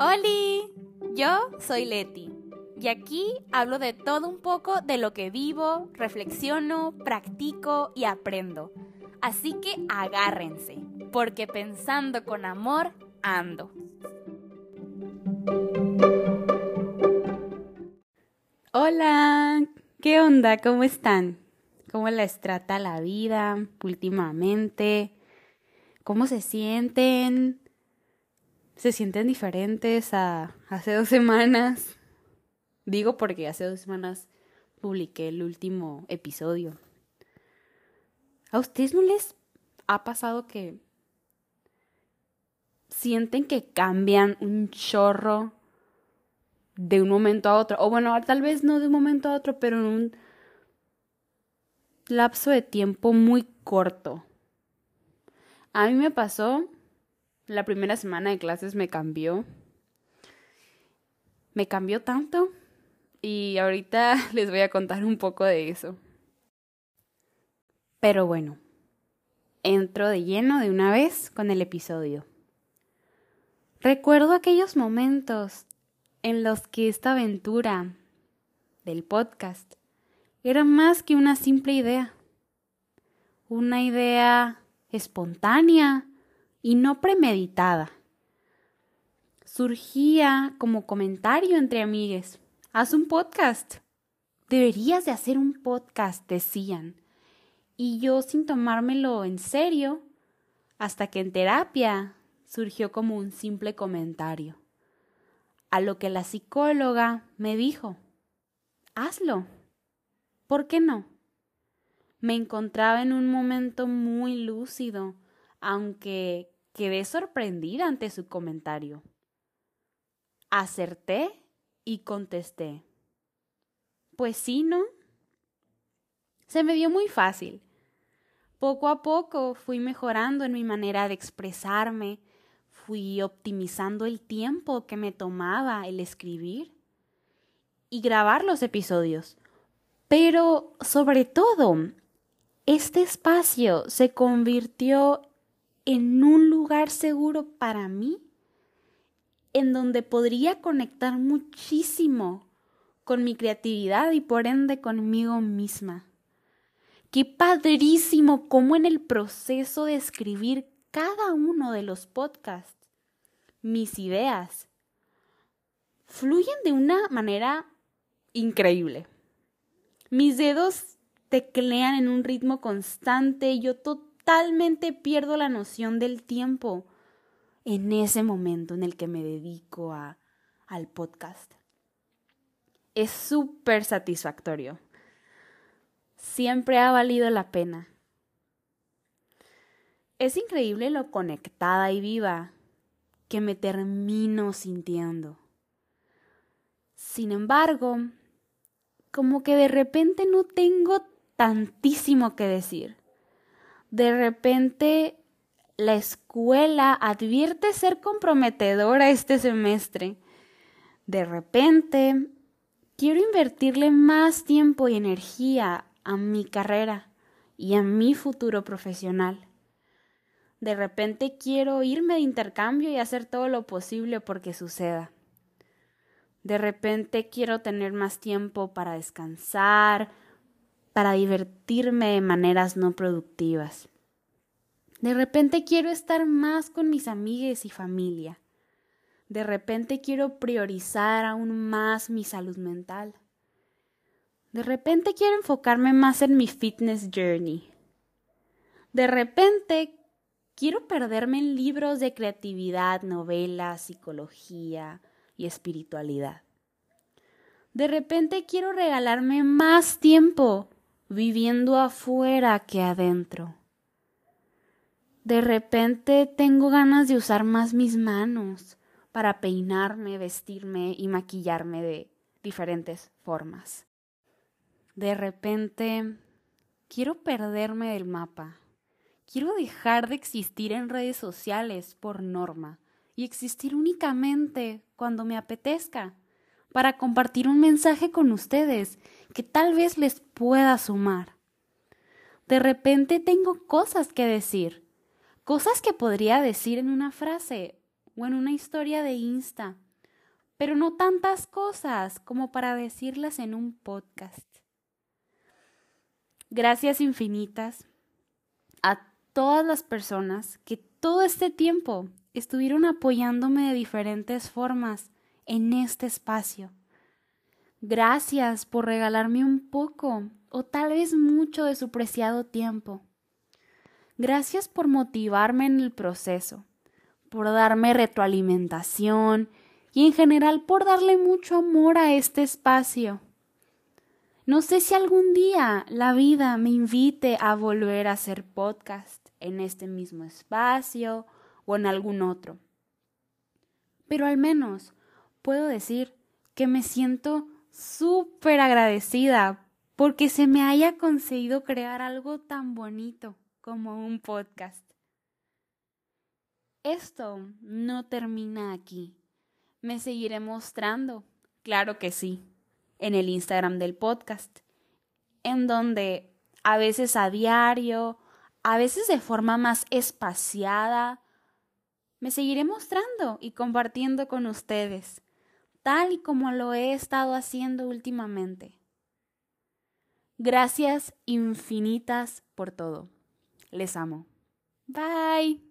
¡Holi! Yo soy Leti y aquí hablo de todo un poco de lo que vivo, reflexiono, practico y aprendo. Así que agárrense, porque pensando con amor ando. Hola, ¿qué onda? ¿Cómo están? ¿Cómo les trata la vida últimamente? ¿Cómo se sienten? ¿Se sienten diferentes a hace dos semanas? Digo porque hace dos semanas publiqué el último episodio. ¿A ustedes no les ha pasado que sienten que cambian un chorro de un momento a otro. O bueno, tal vez no de un momento a otro, pero en un lapso de tiempo muy corto. A mí me pasó, la primera semana de clases me cambió. Me cambió tanto y ahorita les voy a contar un poco de eso. Pero bueno, entro de lleno de una vez con el episodio. Recuerdo aquellos momentos en los que esta aventura del podcast era más que una simple idea, una idea espontánea y no premeditada. Surgía como comentario entre amigues. Haz un podcast. Deberías de hacer un podcast, decían. Y yo sin tomármelo en serio, hasta que en terapia surgió como un simple comentario a lo que la psicóloga me dijo, hazlo. ¿Por qué no? Me encontraba en un momento muy lúcido, aunque quedé sorprendida ante su comentario. Acerté y contesté. Pues sí, ¿no? Se me dio muy fácil. Poco a poco fui mejorando en mi manera de expresarme, fui optimizando el tiempo que me tomaba el escribir y grabar los episodios. Pero sobre todo, este espacio se convirtió en un lugar seguro para mí, en donde podría conectar muchísimo con mi creatividad y por ende conmigo misma. Qué padrísimo cómo en el proceso de escribir cada uno de los podcasts mis ideas fluyen de una manera increíble. Mis dedos teclean en un ritmo constante yo totalmente pierdo la noción del tiempo en ese momento en el que me dedico a, al podcast. Es súper satisfactorio. Siempre ha valido la pena. Es increíble lo conectada y viva que me termino sintiendo. Sin embargo, como que de repente no tengo tantísimo que decir. De repente la escuela advierte ser comprometedora este semestre. De repente quiero invertirle más tiempo y energía a mi carrera y a mi futuro profesional. De repente quiero irme de intercambio y hacer todo lo posible porque suceda. De repente quiero tener más tiempo para descansar, para divertirme de maneras no productivas. De repente quiero estar más con mis amigas y familia. De repente quiero priorizar aún más mi salud mental. De repente quiero enfocarme más en mi fitness journey. De repente Quiero perderme en libros de creatividad, novelas, psicología y espiritualidad. De repente quiero regalarme más tiempo viviendo afuera que adentro. De repente tengo ganas de usar más mis manos para peinarme, vestirme y maquillarme de diferentes formas. De repente quiero perderme del mapa Quiero dejar de existir en redes sociales por norma y existir únicamente cuando me apetezca, para compartir un mensaje con ustedes que tal vez les pueda sumar. De repente tengo cosas que decir, cosas que podría decir en una frase o en una historia de Insta pero no tantas cosas como para decirlas en un podcast. Gracias infinitas a todas las personas que todo este tiempo estuvieron apoyándome de diferentes formas en este espacio. Gracias por regalarme un poco o tal vez mucho de su preciado tiempo. Gracias por motivarme en el proceso, por darme retroalimentación y en general por darle mucho amor a este espacio. No sé si algún día la vida me invite a volver a hacer podcast en este mismo espacio o en algún otro. Pero al menos puedo decir que me siento súper agradecida porque se me haya conseguido crear algo tan bonito como un podcast. Esto no termina aquí. Me seguiré mostrando, claro que sí, en el Instagram del podcast, en donde a veces a diario, a veces de forma más espaciada, me seguiré mostrando y compartiendo con ustedes, tal y como lo he estado haciendo últimamente. Gracias infinitas por todo. Les amo. Bye.